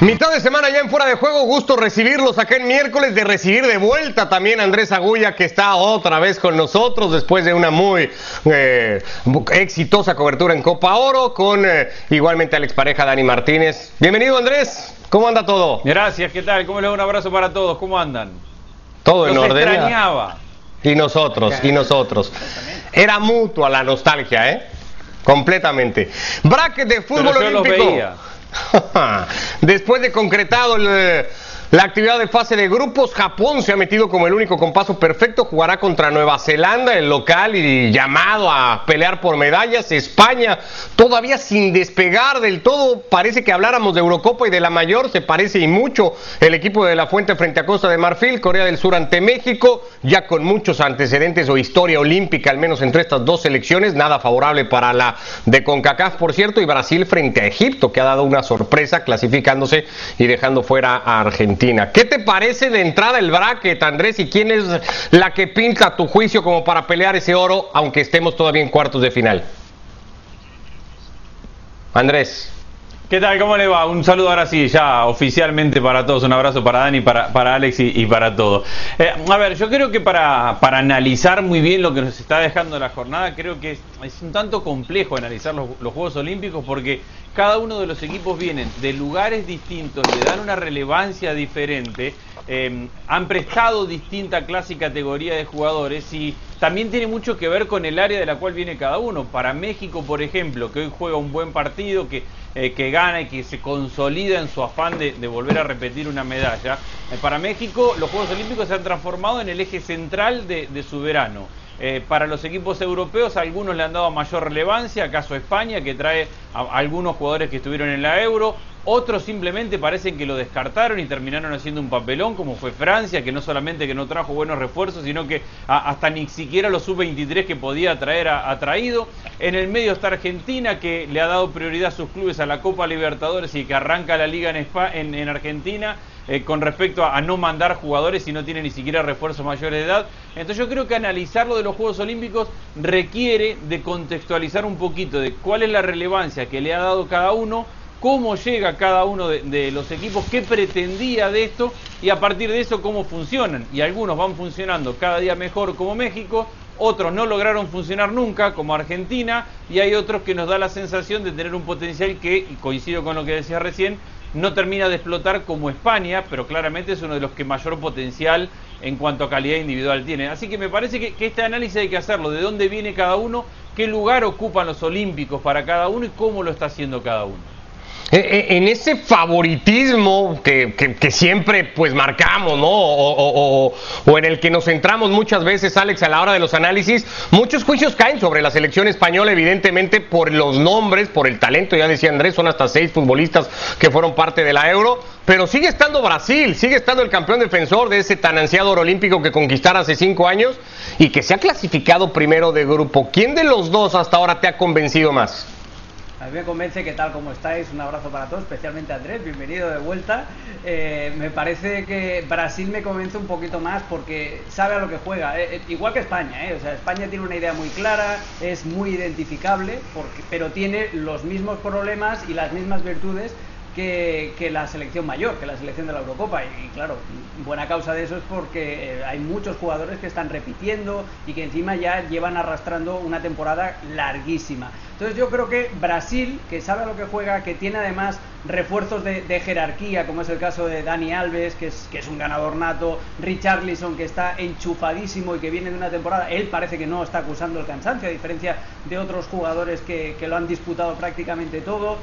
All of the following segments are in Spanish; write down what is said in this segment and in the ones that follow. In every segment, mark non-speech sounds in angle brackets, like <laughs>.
Mitad de semana ya en fuera de juego, gusto recibirlos acá en miércoles, de recibir de vuelta también a Andrés Agulla que está otra vez con nosotros después de una muy eh, exitosa cobertura en Copa Oro con eh, igualmente Alex Pareja, Dani Martínez. Bienvenido Andrés, ¿cómo anda todo? Gracias, ¿qué tal? ¿Cómo les un abrazo para todos? ¿Cómo andan? Todo en orden. extrañaba. Y nosotros, y nosotros. Era mutua la nostalgia, ¿eh? Completamente. Bracket de fútbol Pero yo los olímpico. veía. <laughs> Después de concretado el, la actividad de fase de grupos, Japón se ha metido como el único con paso perfecto, jugará contra Nueva Zelanda, el local y llamado a pelear por medallas. España todavía sin despegar del todo, parece que habláramos de Eurocopa y de la mayor, se parece y mucho el equipo de la Fuente frente a Costa de Marfil, Corea del Sur ante México, ya con muchos antecedentes o historia olímpica, al menos entre estas dos selecciones, nada favorable para la de CONCACAF, por cierto, y Brasil frente a Egipto, que ha dado una sorpresa clasificándose y dejando fuera a Argentina. ¿Qué te parece de entrada el bracket, Andrés? ¿Y quién es la que pinta a tu juicio como para pelear ese oro, aunque estemos todavía en cuartos de final? Andrés. ¿Qué tal? ¿Cómo le va? Un saludo ahora sí, ya oficialmente para todos. Un abrazo para Dani, para, para Alex y, para todos. Eh, a ver, yo creo que para, para analizar muy bien lo que nos está dejando la jornada, creo que es, un tanto complejo analizar los Juegos Olímpicos porque cada uno de los equipos vienen de lugares distintos, le dan una relevancia diferente. Eh, han prestado distinta clase y categoría de jugadores y también tiene mucho que ver con el área de la cual viene cada uno. Para México, por ejemplo, que hoy juega un buen partido, que, eh, que gana y que se consolida en su afán de, volver a repetir una medalla, eh, para México los Juegos Olímpicos se han transformado en el eje central de su verano. Eh, para los equipos europeos, algunos le han dado mayor relevancia, acaso España, que trae a algunos jugadores que estuvieron en la Euro, otros simplemente parecen que lo descartaron y terminaron haciendo un papelón, como fue Francia, que no solamente que no trajo buenos refuerzos, sino que hasta ni siquiera los sub-23 que podía traer ha, traído. En el medio está Argentina, que le ha dado prioridad a sus clubes a la Copa Libertadores y que arranca la liga en, Spa, en, en Argentina. Eh, con respecto a, a, no mandar jugadores y no tiene ni siquiera refuerzos mayores de edad. Entonces yo creo que analizar lo de los Juegos Olímpicos requiere de contextualizar un poquito de cuál es la relevancia que le ha dado cada uno, cómo llega cada uno de, los equipos, qué pretendía de esto y a partir de eso cómo funcionan. Y algunos van funcionando cada día mejor como México, otros no lograron funcionar nunca como Argentina y hay otros que nos da la sensación de tener un potencial que, coincido con lo que decía recién, no termina de explotar como España, pero claramente es uno de los que mayor potencial en cuanto a calidad individual tiene. Así que me parece que, este análisis hay que hacerlo, de dónde viene cada uno, qué lugar ocupan los Olímpicos para cada uno y cómo lo está haciendo cada uno. En ese favoritismo que, que, que, siempre pues marcamos, ¿no? O, o, o, en el que nos centramos muchas veces, Alex, a la hora de los análisis, muchos juicios caen sobre la selección española, evidentemente por los nombres, por el talento, ya decía Andrés, son hasta seis futbolistas que fueron parte de la Euro, pero sigue estando Brasil, sigue estando el campeón defensor de ese tan ansiado oro olímpico que conquistara hace cinco años y que se ha clasificado primero de grupo. ¿Quién de los dos hasta ahora te ha convencido más? A mí me convence que tal como estáis, un abrazo para todos, especialmente Andrés, bienvenido de vuelta. Eh, me parece que Brasil me convence un poquito más porque sabe a lo que juega, eh, igual que España, eh, o sea, España tiene una idea muy clara, es muy identificable, porque, pero tiene los mismos problemas y las mismas virtudes que, la selección mayor, que la selección de la Eurocopa. Y, claro, buena causa de eso es porque eh, hay muchos jugadores que están repitiendo y que encima ya llevan arrastrando una temporada larguísima. Entonces yo creo que Brasil, que sabe a lo que juega, que tiene además refuerzos de, de jerarquía, como es el caso de Dani Alves, que es, que es un ganador nato, Richarlison, que está enchufadísimo y que viene de una temporada, él parece que no está acusando el cansancio, a diferencia de otros jugadores que, que lo han disputado prácticamente todo.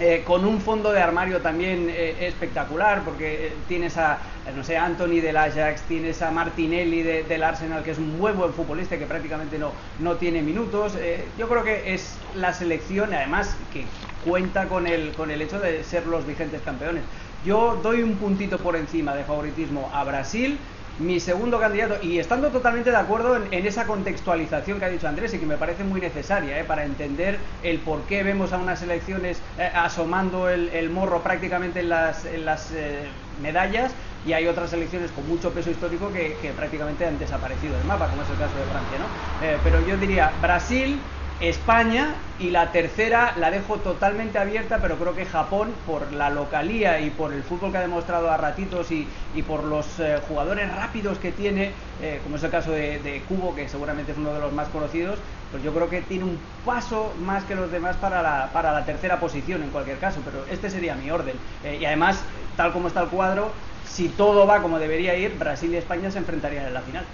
Eh, con un fondo de armario también eh, espectacular, porque eh, tienes a, no sé, Anthony del Ajax, tienes a Martinelli de, del Arsenal, que es un muy buen futbolista que prácticamente no, no tiene minutos. Yo creo que es la selección, además, que cuenta con el, con el hecho de ser los vigentes campeones. Yo doy un puntito por encima de favoritismo a Brasil, mi segundo candidato, y estando totalmente de acuerdo en, esa contextualización que ha dicho Andrés y que me parece muy necesaria ¿eh? para entender el por qué vemos a unas elecciones eh, asomando el, morro prácticamente en las, eh, medallas y hay otras elecciones con mucho peso histórico que, que, prácticamente han desaparecido del mapa, como es el caso de Francia. ¿no? pero yo diría Brasil, España y la tercera la dejo totalmente abierta, pero creo que Japón, por la localía y por el fútbol que ha demostrado a ratitos y, por los eh, jugadores rápidos que tiene, eh, como es el caso de, Cubo, que seguramente es uno de los más conocidos, pues yo creo que tiene un paso más que los demás para la, para la tercera posición en cualquier caso, pero este sería mi orden. Eh, y además, tal como está el cuadro, si todo va como debería ir, Brasil y España se enfrentarían en la final.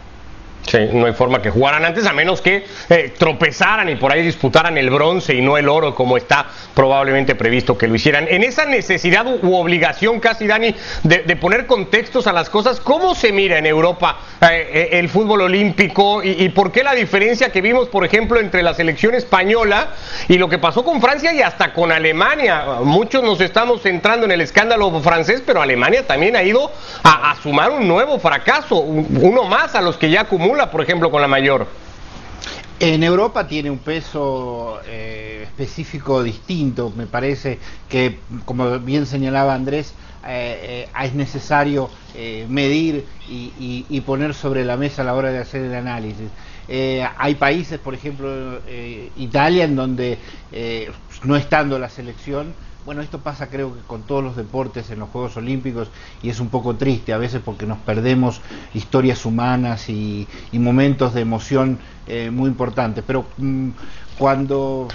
Sí, no hay forma que jugaran antes, a menos que eh, tropezaran y por ahí disputaran el bronce y no el oro, como está probablemente previsto que lo hicieran. En esa necesidad u obligación casi, Dani, de, poner contextos a las cosas, ¿cómo se mira en Europa eh, eh, el fútbol olímpico y, por qué la diferencia que vimos, por ejemplo, entre la selección española y lo que pasó con Francia y hasta con Alemania? Muchos nos estamos centrando en el escándalo francés, pero Alemania también ha ido a, sumar un nuevo fracaso, uno más a los que ya acumula por ejemplo, con la mayor? En Europa tiene un peso eh, específico distinto, me parece que, como bien señalaba Andrés, eh, eh, es necesario medir y, poner sobre la mesa a la hora de hacer el análisis. hay países, por ejemplo, Italia, en donde no estando la selección, bueno, esto pasa creo que con todos los deportes en los Juegos Olímpicos y es un poco triste a veces porque nos perdemos historias humanas y, momentos de emoción eh, muy importantes. Pero mm, cuando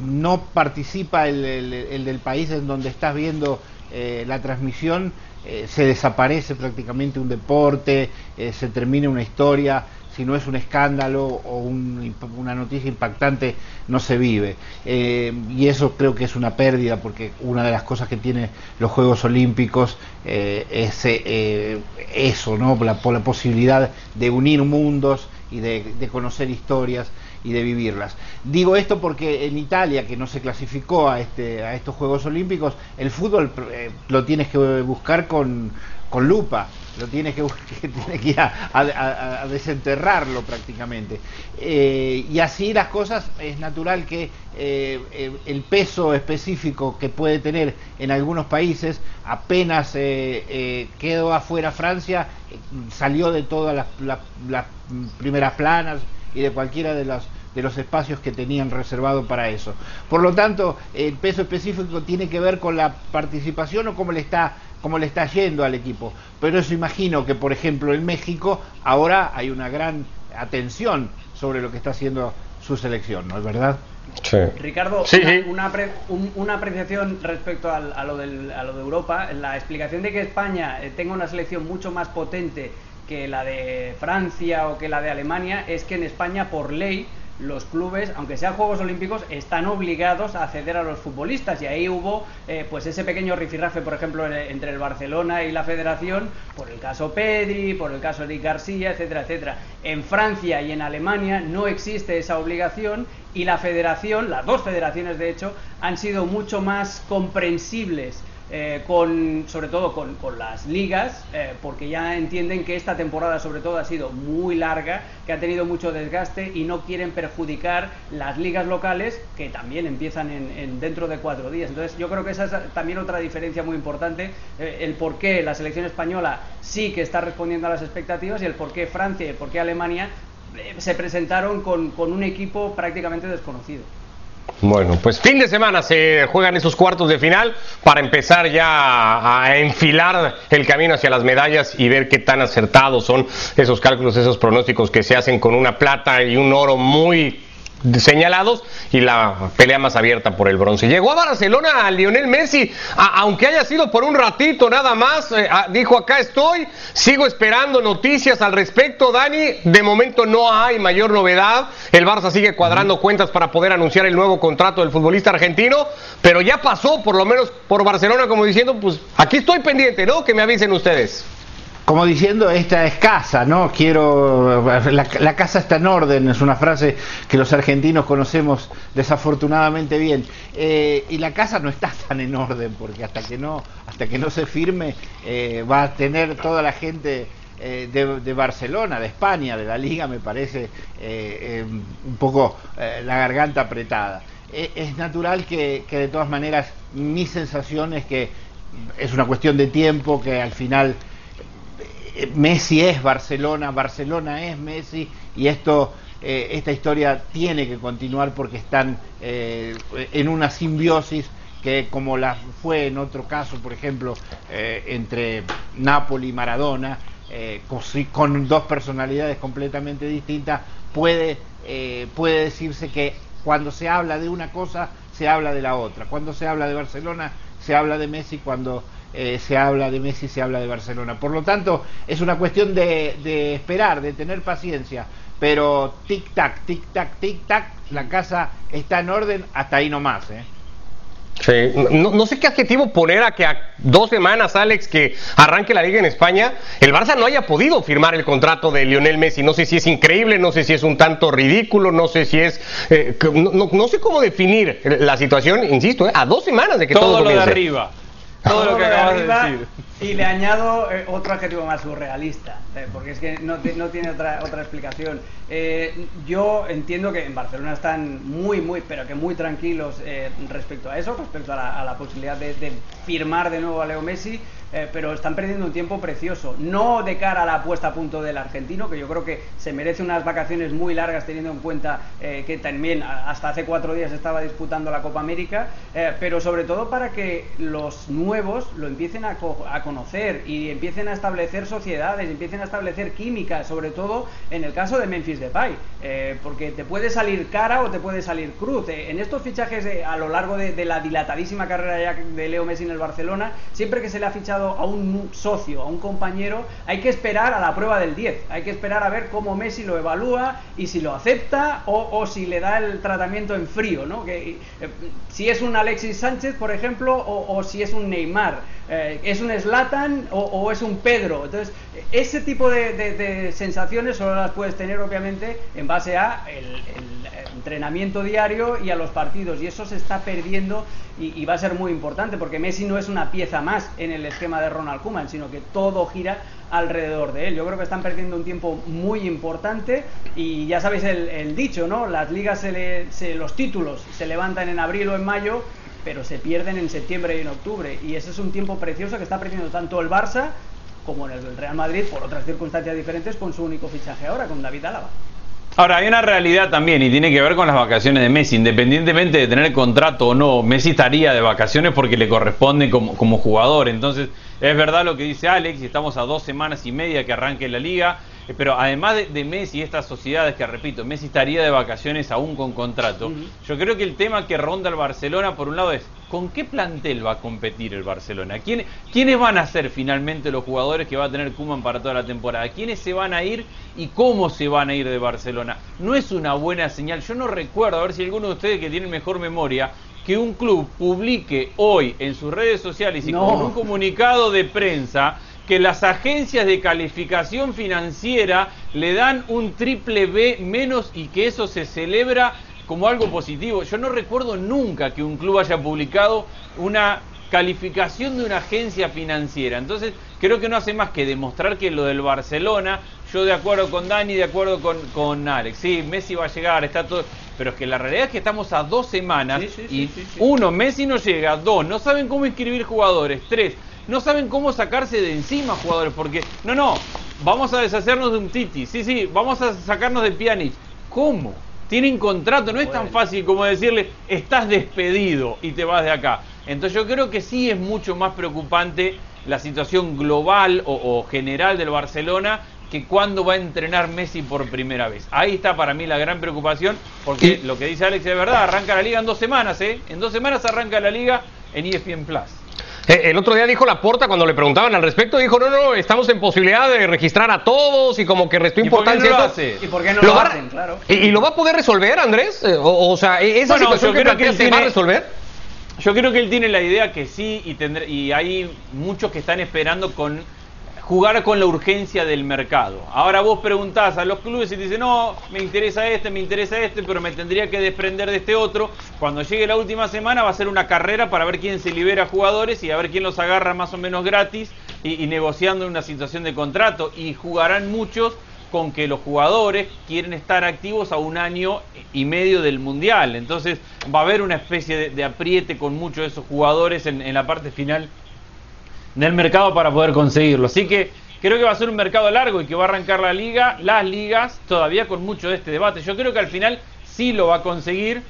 no participa el, del país en donde estás viendo eh, la transmisión, eh, se desaparece prácticamente un deporte, se termina una historia si no es un escándalo o una noticia impactante, no se vive. Eh, y eso creo que es una pérdida, porque una de las cosas que tienen los Juegos Olímpicos eh, es eh, eso, ¿no? La, la posibilidad de unir mundos y de, conocer historias y de vivirlas. Digo esto porque en Italia, que no se clasificó a, este, a estos Juegos Olímpicos, el fútbol lo tienes que buscar con lupa lo tienes <laughs> que, tiene que ir a, desenterrarlo prácticamente. Eh, y así las cosas, es natural que eh, el peso específico que puede tener en algunos países, apenas eh, quedó afuera Francia, salió de todas las, las primeras planas y de cualquiera de las de los espacios que tenían reservado para eso. Por lo tanto, el peso específico tiene que ver con la participación o cómo le está cómo le está yendo al equipo. Pero eso imagino que, por ejemplo, en México ahora hay una gran atención sobre lo que está haciendo su selección, ¿no es verdad? Sí. Ricardo, Una, una, apreciación respecto a, lo del, a, lo de Europa. La explicación de que España eh, tenga una selección mucho más potente que la de Francia o que la de Alemania es que en España, por ley, los clubes, aunque sean Juegos Olímpicos, están obligados a acceder a los futbolistas y ahí hubo eh, pues ese pequeño rifirrafe, por ejemplo, entre el Barcelona y la Federación, por el caso Pedri, por el caso Eric García, etcétera, etcétera. En Francia y en Alemania no existe esa obligación y la Federación, las dos federaciones de hecho, han sido mucho más comprensibles eh, con, sobre todo con, las ligas, eh, porque ya entienden que esta temporada sobre todo ha sido muy larga, que ha tenido mucho desgaste y no quieren perjudicar las ligas locales que también empiezan en, dentro de cuatro días. Entonces yo creo que esa es también otra diferencia muy importante, eh, el por qué la selección española sí que está respondiendo a las expectativas y el por qué Francia y el por qué Alemania se presentaron con un equipo prácticamente desconocido. Bueno, pues fin de semana se juegan esos cuartos de final para empezar ya a enfilar el camino hacia las medallas y ver qué tan acertados son esos cálculos, esos pronósticos que se hacen con una plata y un oro muy señalados y la pelea más abierta por el bronce. Llegó a Barcelona a Lionel Messi, aunque haya sido por un ratito nada más, eh, dijo acá estoy, sigo esperando noticias al respecto, Dani, de momento no hay mayor novedad, el Barça sigue cuadrando cuentas para poder anunciar el nuevo contrato del futbolista argentino, pero ya pasó por lo menos por Barcelona como diciendo, pues aquí estoy pendiente, ¿no? Que me avisen ustedes como diciendo, esta es casa, ¿no? Quiero, la, casa está en orden, es una frase que los argentinos conocemos desafortunadamente bien. Eh, y la casa no está tan en orden, porque hasta que no, hasta que no se firme, eh, va a tener toda la gente eh, de, Barcelona, de España, de la liga, me parece un poco la garganta apretada. es natural que, que de todas maneras mi sensación es que es una cuestión de tiempo, que al final Messi es Barcelona, Barcelona es Messi y esto eh, esta historia tiene que continuar porque están eh, en una simbiosis que como la fue en otro caso, por ejemplo, eh, entre Napoli y Maradona, con, con, dos personalidades completamente distintas, puede, puede decirse que cuando se habla de una cosa, se habla de la otra. Cuando se habla de Barcelona, se habla de Messi, cuando eh, se habla de Messi, se habla de Barcelona. Por lo tanto, es una cuestión de, esperar, de tener paciencia. Pero tic-tac, tic-tac, tic-tac, la casa está en orden hasta ahí nomás. ¿eh? Sí, no, sé qué adjetivo poner a que a dos semanas, Alex, que arranque la liga en España, el Barça no haya podido firmar el contrato de Lionel Messi. No sé si es increíble, no sé si es un tanto ridículo, no sé si es... Eh, no, sé cómo definir la situación, insisto, a dos semanas de que todo, todo lo de arriba. Todo, lo que acabas de decir. Y le añado eh, otro adjetivo más surrealista, eh, porque es que no, no tiene otra, otra explicación. Eh, yo entiendo que en Barcelona están muy, muy, pero que muy tranquilos respecto a eso, respecto a la, posibilidad de, de, firmar de nuevo a Leo Messi. Eh, pero están perdiendo un tiempo precioso. No de cara a la puesta a punto del argentino, que yo creo que se merece unas vacaciones muy largas teniendo en cuenta eh, que también hasta hace cuatro días estaba disputando la Copa América, eh, pero sobre todo para que los nuevos lo empiecen a, conocer y empiecen a establecer sociedades, empiecen a establecer química, sobre todo en el caso de Memphis Depay, porque te puede salir cara o te puede salir cruz. en estos fichajes a lo largo de, de la dilatadísima carrera ya de Leo Messi en el Barcelona, siempre que se le ha fichado a un socio, a un compañero, hay que esperar a la prueba del 10. Hay que esperar a ver cómo Messi lo evalúa y si lo acepta o, si le da el tratamiento en frío, ¿no? Que, eh, si es un Alexis Sánchez, por ejemplo, o, si es un Neymar, eh, es un Slatan o, es un Pedro. Entonces, ese tipo de, sensaciones solo las puedes tener, obviamente, en base a el entrenamiento diario y a los partidos. Y eso se está perdiendo y, va a ser muy importante porque Messi no es una pieza más en el esquema de Ronald Koeman, sino que todo gira alrededor de él. Yo creo que están perdiendo un tiempo muy importante y ya sabéis el, dicho, ¿no? Las ligas, se, los títulos se levantan en abril o en mayo, pero se pierden en septiembre y en octubre. Y ese es un tiempo precioso que está perdiendo tanto el Barça como en el Real Madrid por otras circunstancias diferentes con su único fichaje ahora, con David Álava. Ahora, hay una realidad también y tiene que ver con las vacaciones de Messi. Independientemente de tener contrato o no, Messi estaría de vacaciones porque le corresponde como, como jugador. Entonces, es verdad lo que dice Alex, y estamos a dos semanas y media que arranque la liga. Eh, pero además de, Messi y estas sociedades que repito, Messi estaría de vacaciones aún con contrato. Yo creo que el tema que ronda el Barcelona, por un lado, es ¿con qué plantel va a competir el Barcelona? ¿Quiénes van a ser finalmente los jugadores que va a tener Kuman para toda la temporada? ¿Quiénes se van a ir y cómo se van a ir de Barcelona? No es una buena señal. Yo no recuerdo, a ver si alguno de ustedes que tiene mejor memoria, que un club publique hoy en sus redes sociales y con un comunicado de prensa que las agencias de calificación financiera le dan un triple B menos y que eso se celebra como algo positivo. Yo no recuerdo nunca que un club haya publicado una calificación de una agencia financiera. Entonces, creo que no hace más que demostrar que lo del Barcelona, yo de acuerdo con Dani, de acuerdo con, con Alex, sí, Messi va a llegar, está todo, pero es que la realidad es que estamos a dos semanas y uno, Messi no llega, dos, no saben cómo inscribir jugadores, tres, no saben cómo sacarse de encima jugadores, porque, no, no, vamos a deshacernos de un Titi, sí, sí, vamos a sacarnos de Pjanic. ¿Cómo? Tienen contrato, no es tan fácil como decirle, estás despedido y te vas de acá. Entonces yo creo que sí es mucho más preocupante la situación global o, general del Barcelona que cuando va a entrenar Messi por primera vez. Ahí está para mí la gran preocupación, porque lo que dice Alex es verdad, arranca la liga en dos semanas, ¿eh? En dos semanas arranca la liga en ESPN Plus. Eh, el otro día dijo la porta cuando le preguntaban al respecto, dijo, no, no, estamos en posibilidad de registrar a todos y como que restó importancia. ¿Y por qué no ¿Y por qué no lo, hacen? Claro. ¿Y, lo va a poder resolver, Andrés? Eh, o, sea, ¿e-, ¿esa situación que, que se va a resolver? Yo creo que él tiene la idea que sí y, tendré, y hay muchos que están esperando con jugar con la urgencia del mercado. Ahora vos preguntás a los clubes y dicen, no, me interesa este, me interesa este, pero me tendría que desprender de este otro. Cuando llegue la última semana va a ser una carrera para ver quién se libera jugadores y a ver quién los agarra más o menos gratis y, y negociando una situación de contrato. Y jugarán muchos con que los jugadores quieren estar activos a un año y medio del Mundial. Entonces va a haber una especie de, apriete con muchos de esos jugadores en la parte final del mercado para poder conseguirlo. Así que Creo que va a ser un mercado largo y que va a arrancar la liga, las ligas, todavía con mucho de este debate. Yo creo que al final sí lo va a conseguir,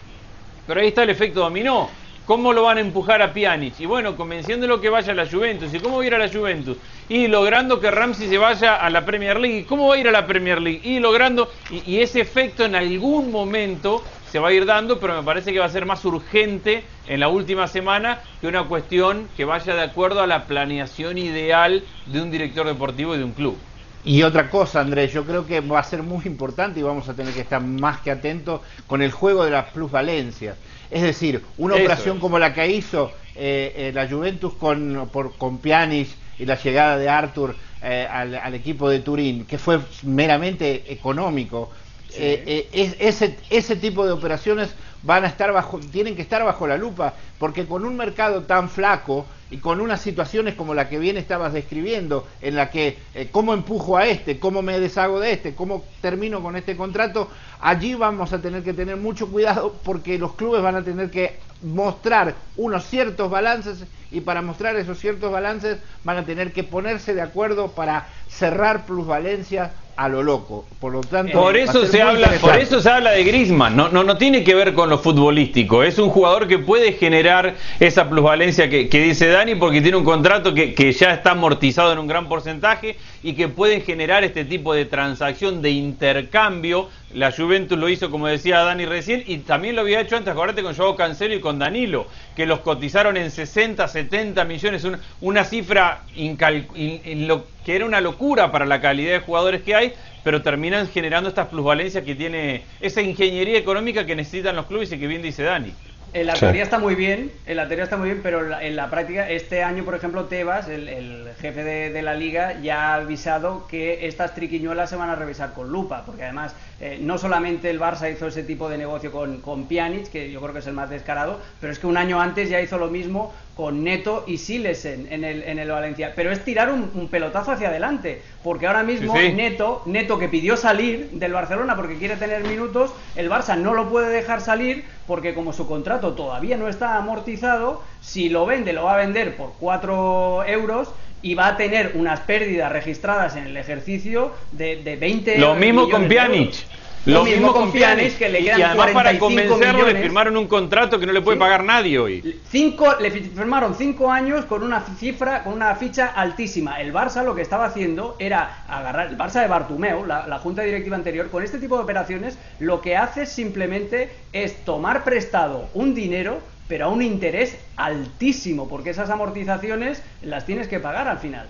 pero ahí está el efecto dominó. ¿Cómo lo van a empujar a Pjanic? Y bueno, convenciéndolo que vaya a la Juventus. ¿Y cómo va a ir a la Juventus? Y logrando que Ramsey se vaya a la Premier League. ¿Y cómo va a ir a la Premier League? Y logrando... Y, y ese efecto en algún momento se va a ir dando, pero me parece que va a ser más urgente en la última semana que una cuestión que vaya de acuerdo a la planeación ideal de un director deportivo y de un club. Y otra cosa, Andrés, yo creo que va a ser muy importante y vamos a tener que estar más que atentos con el juego de las plusvalencias. Es decir, una Eso operación es. como la que hizo eh, eh, la Juventus con, por, con Pjanic y la llegada de Arthur eh, al, al equipo de Turín, que fue meramente económico, eh, eh, es- ese, ese tipo de operaciones van a estar bajo, tienen que estar bajo la lupa, porque con un mercado tan flaco y con unas situaciones como la que bien estabas describiendo, en la que eh, cómo empujo a este, cómo me deshago de este, cómo termino con este contrato, allí vamos a tener que tener mucho cuidado porque los clubes van a tener que mostrar unos ciertos balances y para mostrar esos ciertos balances van a tener que ponerse de acuerdo para cerrar plusvalencias a lo loco. Por lo tanto, Por eso se habla, por eso se habla de Griezmann, no, no, no tiene que ver con lo futbolístico, es un jugador que puede generar esa plusvalencia que, que dice Dani porque tiene un contrato que, que ya está amortizado en un gran porcentaje y que puede generar este tipo de transacción de intercambio. La Juventus lo hizo, como decía Dani recién, y también lo había hecho antes, acuérdate, con Joao Cancelo y con Danilo, que los cotizaron en 60, 70 millones, una, una cifra que era una locura para la calidad de jugadores que hay, pero terminan generando estas plusvalencias que tiene esa ingeniería económica que necesitan los clubes y que bien dice Dani. En la Sí. teoría está muy bien, en la teoría está muy bien, pero en la, en la práctica, este año, por ejemplo, Tebas, el, el jefe de, de la liga, ya ha avisado que estas triquiñuelas se van a revisar con lupa, porque además eh, no solamente el Barça hizo ese tipo de negocio con, con Pjanic, que yo creo que es el más descarado, pero es que un año antes ya hizo lo mismo con Neto y Silesen en el, en el Valencia. Pero es tirar un, un pelotazo hacia adelante, porque ahora mismo Sí, sí. Neto, Neto que pidió salir del Barcelona porque quiere tener minutos, el Barça no lo puede dejar salir porque como su contrato todavía no está amortizado, si lo vende lo va a vender por 4 euros y va a tener unas pérdidas registradas en el ejercicio de, de 20 Lo mismo con Pjanic. Euros. Lo mismo con Pjanic. que le Y quedan además para 45 convencerlo le firmaron un contrato que no le puede Sí. pagar nadie hoy. Cinco, le fi- firmaron cinco años con una cifra, con una ficha altísima. El Barça lo que estaba haciendo era agarrar, el Barça de Bartumeu, la, la junta directiva anterior, con este tipo de operaciones, lo que hace simplemente es tomar prestado un dinero, pero a un interés altísimo, porque esas amortizaciones las tienes que pagar al final.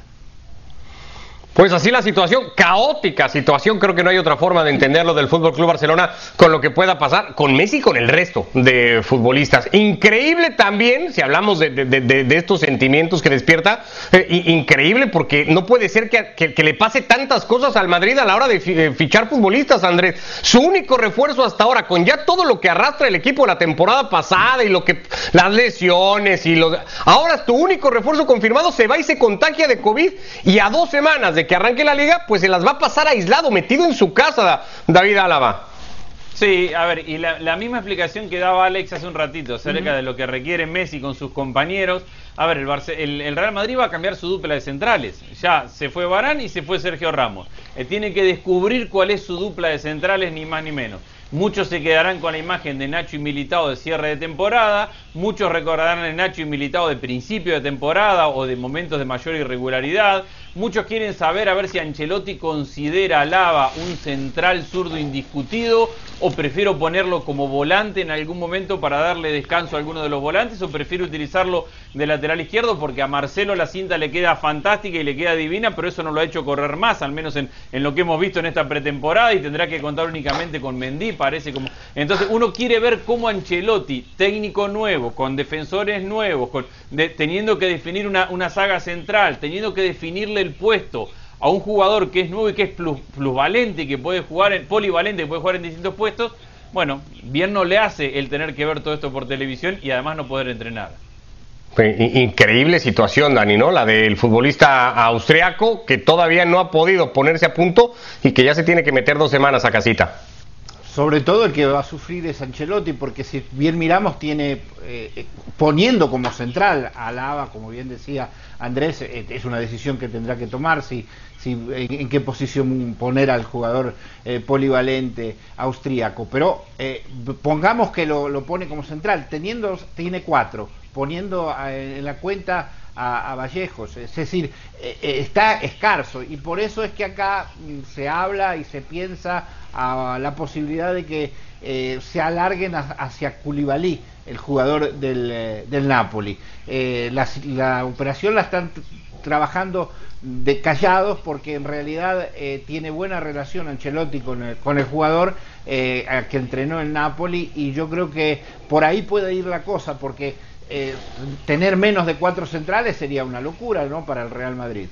Pues así la situación, caótica situación, creo que no hay otra forma de entenderlo del Fútbol Club Barcelona con lo que pueda pasar con Messi y con el resto de futbolistas. Increíble también, si hablamos de, de- de- estos sentimientos que despierta, eh, increíble porque no puede ser que, que- que le pase tantas cosas al Madrid a la hora de de fichar futbolistas, Andrés. Su único refuerzo hasta ahora, con ya todo lo que arrastra el equipo la temporada pasada y lo que las lesiones y los ahora tu único refuerzo confirmado se va y se contagia de COVID y a dos semanas de que arranque la liga, pues se las va a pasar aislado, metido en su casa, Da- David Álava. Sí, a ver, y la, la misma explicación que daba Alex hace un ratito acerca de lo que requiere Messi con sus compañeros. A ver, el, Barce- el- el Real Madrid va a cambiar su dupla de centrales. Ya se fue Barán y se fue Sergio Ramos. Eh, tiene que descubrir cuál es su dupla de centrales, ni más ni menos. Muchos se quedarán con la imagen de Nacho y Militao de cierre de temporada, muchos recordarán a Nacho y Militao de principio de temporada o de momentos de mayor irregularidad. Muchos quieren saber a ver si Ancelotti considera a Lava un central zurdo indiscutido o prefiero ponerlo como volante en algún momento para darle descanso a alguno de los volantes o prefiero utilizarlo de lateral izquierdo porque a Marcelo la cinta le queda fantástica y le queda divina, pero eso no lo ha hecho correr más, al menos en, en lo que hemos visto en esta pretemporada y tendrá que contar únicamente con Mendy, parece como... Entonces uno quiere ver cómo Ancelotti, técnico nuevo, con defensores nuevos, con, de- teniendo que definir una, una saga central, teniendo que definirle el puesto a un jugador que es nuevo y que es plus- plusvalente que puede jugar en polivalente, que puede jugar en distintos puestos, bueno, bien no le hace el tener que ver todo esto por televisión y además no poder entrenar. Increíble situación, Dani, ¿no? La del futbolista austriaco que todavía no ha podido ponerse a punto y que ya se tiene que meter dos semanas a casita. Sobre todo el que va a sufrir es Ancelotti, porque si bien miramos, tiene eh, poniendo como central a Lava, como bien decía Andrés, eh, es una decisión que tendrá que tomar si, si en, qué posición poner al jugador eh, polivalente austríaco. Pero pongamos que lo, lo, pone como central, teniendo tiene cuatro, poniendo en la cuenta a, Vallejos. Es decir, eh, eh, está escaso y por eso es que acá mm, se habla y se piensa a la posibilidad de que eh, se alarguen hacia Culibalí, el jugador del, del Napoli. La, operación la están trabajando de callados porque en realidad tiene buena relación Ancelotti con el, con el jugador que entrenó en Napoli y yo creo que por ahí puede ir la cosa porque eh, tener menos de cuatro centrales sería una locura, ¿no? Para el Real Madrid.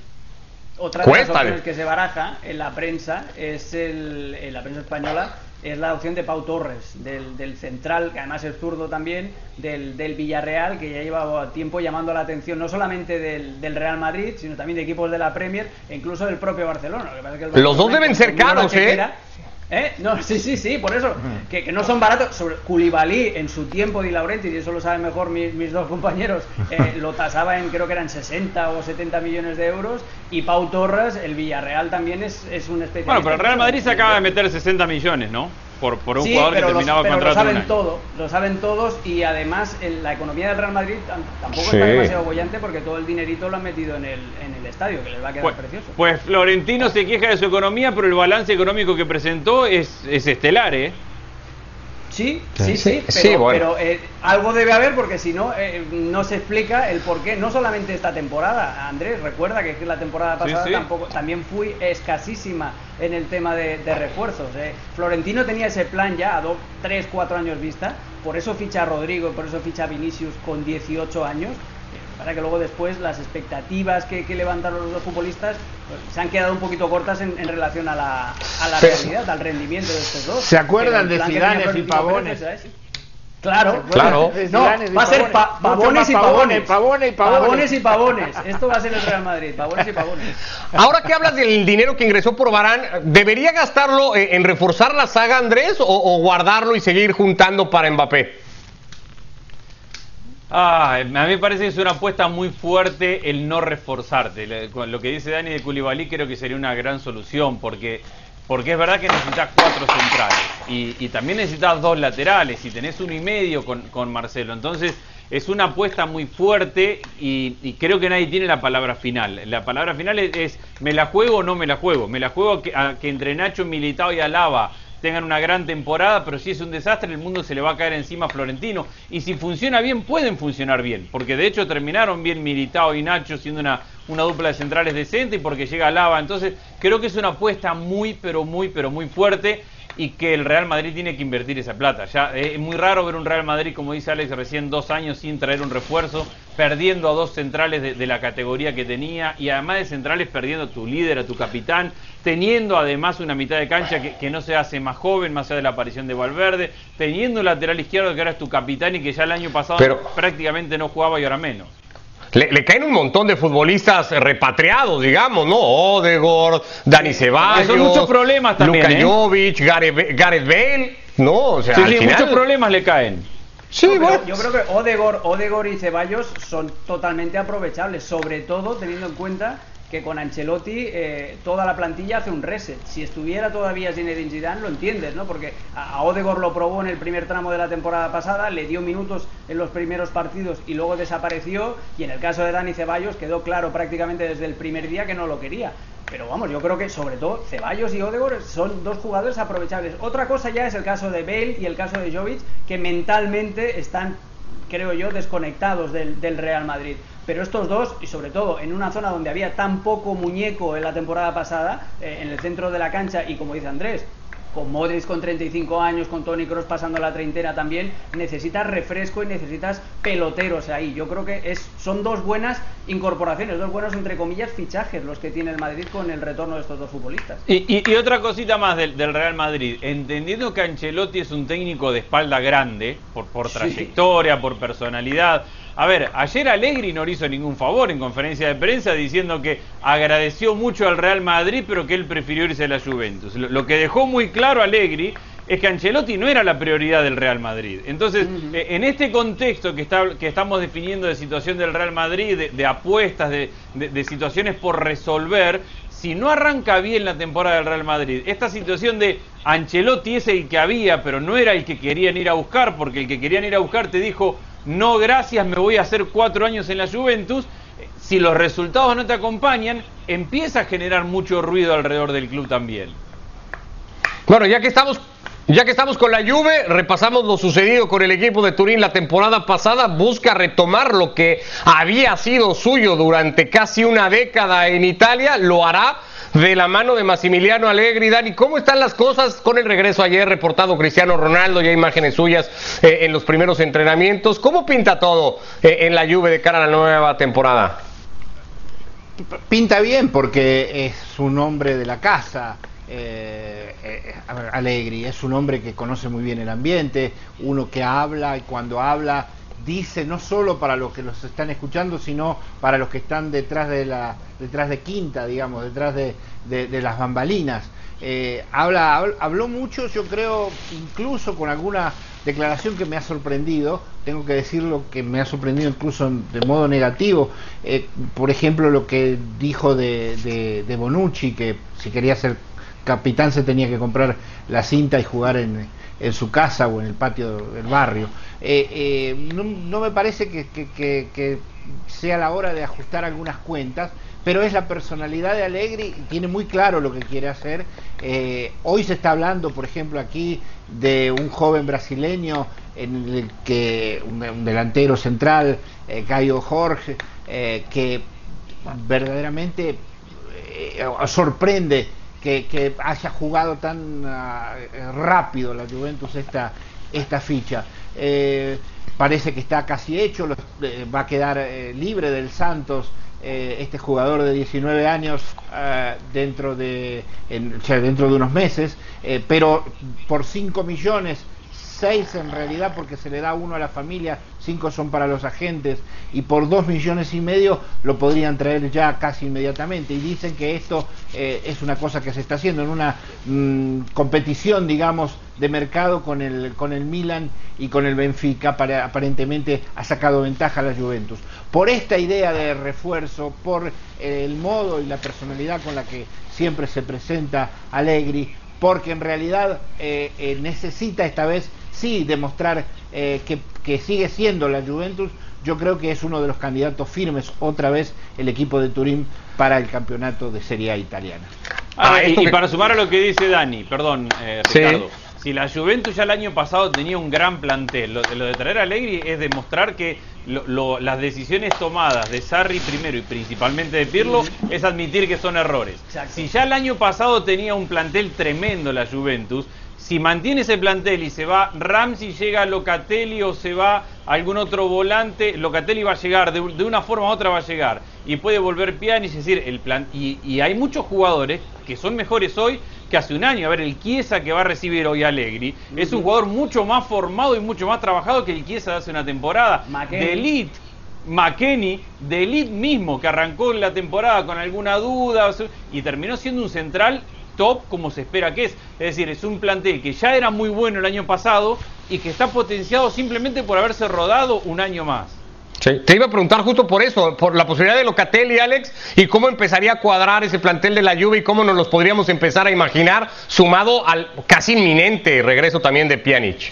Otra de las opciones que se baraja en la prensa es el, en la prensa española es la opción de Pau Torres, del, central, que además es zurdo también, del, Villarreal, que ya lleva tiempo llamando la atención no solamente del, Real Madrid, sino también de equipos de la Premier e incluso del propio Barcelona. Los dos deben ser caros, ¿eh? ¿Eh? No, <laughs> sí, sí, sí, por eso, que, no son baratos. Sobre Culibalí, en su tiempo, Di Laurenti, y eso lo saben mejor mis, dos compañeros, eh, <laughs> lo tasaba en, creo que eran 60 o 70 millones de euros, y Pau Torres, el Villarreal también es, es un especialista. Bueno, pero el Real Madrid se acaba de meter 60 millones, ¿no? Por, por un jugador que terminaba pero Lo saben todo, lo saben todos y además la economía del Real Madrid tampoco está demasiado bollante porque todo el dinerito lo han metido en el, en el estadio, que les va a quedar pues, precioso. Pues Florentino se queja de su economía, pero el balance económico que presentó es, es estelar, ¿eh? Sí, sí, sí, pero, eh, algo debe haber porque si no, eh, no se explica el por qué, no solamente esta temporada, Andrés, recuerda que la temporada pasada tampoco también fui escasísima en el tema de, refuerzos. Eh. Florentino tenía ese plan ya a dos, tres, cuatro años vista, por eso ficha a Rodrigo, por eso ficha a Vinicius con 18 años, para que luego después las expectativas que, levantaron los dos futbolistas pues, se han quedado un poquito cortas en, relación a la, realidad, al rendimiento de estos dos. ¿Se acuerdan de Zidane y Pavones? Claro, claro. No, va a ser pavones, y pavones. Pavones y pavones. y pavones. Esto va a ser el Real Madrid. Pavones y pavones. Ahora que hablas del dinero que ingresó por Barán, ¿debería gastarlo en reforzar la saga Andrés o guardarlo y seguir juntando para Mbappé? Ah, a mí me parece que es una apuesta muy fuerte el no reforzarte. Lo que dice Dani de Culibalí creo que sería una gran solución porque, porque es verdad que necesitas cuatro centrales y, también necesitas dos laterales y tenés uno y medio con, Marcelo. Entonces es una apuesta muy fuerte y, creo que nadie tiene la palabra final. La palabra final es, me la juego o no me la juego. Me la juego que, a, que entre Nacho, Militao y Alaba tengan una gran temporada, pero si es un desastre el mundo se le va a caer encima a Florentino. Y si funciona bien, pueden funcionar bien, porque de hecho terminaron bien Militao y Nacho siendo una, una dupla de centrales decente y porque llega Lava. Entonces creo que es una apuesta muy, pero muy, pero muy fuerte y que el Real Madrid tiene que invertir esa plata. Ya eh, es muy raro ver un Real Madrid, como dice Alex, recién dos años sin traer un refuerzo, perdiendo a dos centrales de, la categoría que tenía y además de centrales perdiendo a tu líder, a tu capitán, teniendo además una mitad de cancha que, no se hace más joven, más allá de la aparición de Valverde, teniendo un lateral izquierdo que ahora es tu capitán y que ya el año pasado prácticamente no jugaba y ahora menos. Le, caen un montón de futbolistas repatriados, digamos, ¿no? Odegor, Dani Ceballos. Son muchos problemas también. Luka ¿eh? Jovic, Gareth, Bale, ¿no? O sea, sí, muchos problemas le caen. Sí, bueno. Yo creo que Odegor, Odegor y Ceballos son totalmente aprovechables, sobre todo teniendo en cuenta que con Ancelotti eh, toda la plantilla hace un reset. Si estuviera todavía Zinedine Zidane, lo entiendes, ¿no? Porque a Odegor lo probó en el primer tramo de la temporada pasada, le dio minutos en los primeros partidos y luego desapareció. Y en el caso de Dani Ceballos quedó claro prácticamente desde el primer día que no lo quería. Pero vamos, yo creo que sobre todo Ceballos y Odegor son dos jugadores aprovechables. Otra cosa ya es el caso de Bale y el caso de Jovic, que mentalmente están, creo yo, desconectados del Real Madrid pero estos dos, y sobre todo en una zona donde había tan poco muñeco en la temporada pasada, eh, en el centro de la cancha, y como dice Andrés, con Modric con 35 años, con Tony Cross pasando la treintena también, necesitas refresco y necesitas peloteros ahí. Yo creo que es, son dos buenas incorporaciones, dos buenos, entre comillas, fichajes los que tiene el Madrid con el retorno de estos dos futbolistas. Y, otra cosita más del, Real Madrid, entendiendo que Ancelotti es un técnico de espalda grande, por, por trayectoria, por personalidad, a ver, ayer Allegri no hizo ningún favor en conferencia de prensa diciendo que agradeció mucho al Real Madrid, pero que él prefirió irse a la Juventus. Lo, que dejó muy claro Allegri es que Ancelotti no era la prioridad del Real Madrid. Entonces, eh, en este contexto que, está, que estamos definiendo de situación del Real Madrid, de, apuestas, de, de, situaciones por resolver, si no arranca bien la temporada del Real Madrid, esta situación de Ancelotti es el que había, pero no era el que querían ir a buscar, porque el que querían ir a buscar te dijo, no gracias, me voy a hacer cuatro años en la Juventus, si los resultados no te acompañan, empieza a generar mucho ruido alrededor del club también. Bueno, ya que estamos ya que estamos con la Juve, repasamos lo sucedido con el equipo de Turín la temporada pasada, busca retomar lo que había sido suyo durante casi una década en Italia, lo hará de la mano de Massimiliano Allegri. Dani, ¿cómo están las cosas con el regreso ayer reportado Cristiano Ronaldo? Ya imágenes suyas eh, en los primeros entrenamientos. ¿Cómo pinta todo eh, en la Juve de cara a la nueva temporada? Pinta bien porque es un hombre de la casa eh, eh, Alegri, es un hombre que conoce muy bien el ambiente, uno que habla y cuando habla dice no solo para los que los están escuchando, sino para los que están detrás de la, detrás de quinta, digamos, detrás de, las bambalinas. Eh, habla, habló mucho, yo creo, incluso con alguna declaración que me ha sorprendido, tengo que decirlo que me ha sorprendido incluso de modo negativo, eh, por ejemplo lo que dijo de, de Bonucci, que si quería ser capitán se tenía que comprar la cinta y jugar en, en su casa o en el patio del barrio. Eh, eh, no, me parece que, sea la hora de ajustar algunas cuentas, pero es la personalidad de Allegri, tiene muy claro lo que quiere hacer. Eh, hoy se está hablando, por ejemplo, aquí de un joven brasileño en el que un, delantero central, Caio Jorge, que verdaderamente sorprende que, haya jugado tan ah, rápido la Juventus esta, esta ficha. Eh, parece que está casi hecho, eh, va a quedar eh, libre del Santos este jugador de 19 años ah, dentro, de, dentro de unos meses, pero por 5 millones seis en realidad porque se le da uno a la familia, cinco son para los agentes y por dos millones y medio lo podrían traer ya casi inmediatamente. Y dicen que esto eh, es una cosa que se está haciendo en una mm, competición digamos de mercado con el con el Milan y con el Benfica aparentemente ha sacado ventaja a la Juventus. Por esta idea de refuerzo por el modo y la personalidad con la que siempre se presenta Allegri porque en realidad eh, eh, necesita esta vez sí demostrar eh, que, sigue siendo la Juventus, yo creo que es uno de los candidatos firmes otra vez el equipo de Turín para el campeonato de Serie A italiana. Ah, ah y, para sumar a lo que dice Dani, perdón, eh, Ricardo. Si la Juventus ya el año pasado tenía un gran plantel, lo, de traer a Allegri es demostrar que las decisiones tomadas de Sarri primero y principalmente de Pirlo es admitir que son errores. Si ya el año pasado tenía un plantel tremendo la Juventus, si mantiene ese plantel y se va Ramsey, llega Locatelli o se va algún otro volante, Locatelli va a llegar, de, una forma u otra va a llegar. Y puede volver Pjanic, es decir, el plan, y, hay muchos jugadores que son mejores hoy que hace un año. A ver, el Chiesa que va a recibir hoy Allegri es un jugador mucho más formado y mucho más trabajado que el Chiesa de hace una temporada. De elite. McKenny, de elite mismo, que arrancó la temporada con alguna duda y terminó siendo un central top como se espera que es. Es decir, es un plantel que ya era muy bueno el año pasado y que está potenciado simplemente por haberse rodado un año más. te iba a preguntar justo por eso, por la posibilidad de Locatelli, Alex, y cómo empezaría a cuadrar ese plantel de la Juve y cómo nos los podríamos empezar a imaginar, sumado al casi inminente regreso también de Pjanic.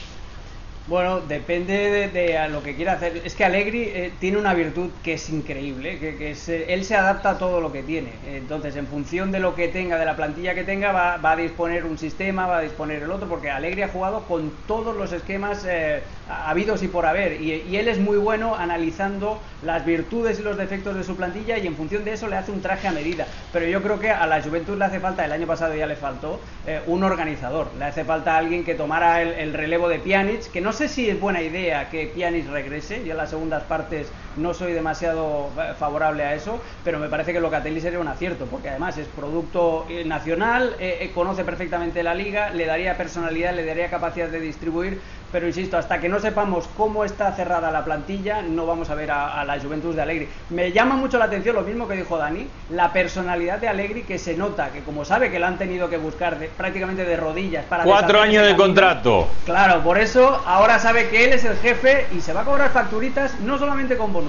Bueno, depende de, lo que quiera hacer. Es que Allegri eh, tiene una virtud que es increíble, que, es, eh, él se adapta a todo lo que tiene. Entonces, en función de lo que tenga, de la plantilla que tenga, va, a disponer un sistema, va a disponer el otro, porque Allegri ha jugado con todos los esquemas eh, habidos y por haber. Y, él es muy bueno analizando las virtudes y los defectos de su plantilla y en función de eso le hace un traje a medida. Pero yo creo que a la Juventud le hace falta, el año pasado ya le faltó, un organizador. Le hace falta alguien que tomara el, el relevo de Pjanic, que no sé si es buena idea que Pjanic regrese. En las segundas partes no soy demasiado eh, favorable a eso, pero me parece que Locatelli sería un acierto, porque además es producto eh, nacional, eh, conoce perfectamente la liga, le daría personalidad, le daría capacidad de distribuir, pero insisto, hasta que no sepamos cómo está cerrada la plantilla, no vamos a ver a, la Juventus de Allegri. Me llama mucho la atención lo mismo que dijo Dani, la personalidad de Allegri que se nota, que como sabe que la han tenido que buscar prácticamente de rodillas para... Cuatro años de contrato. Claro, por eso ahora sabe que él es el jefe y se va a cobrar facturitas no solamente con Bonucci.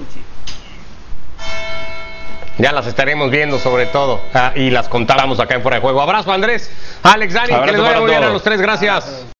Ya las estaremos viendo sobre todo ah, y las contamos acá en Fuera de Juego. Abrazo Andrés, Alex, Dani, que les vaya muy bien a los tres, gracias.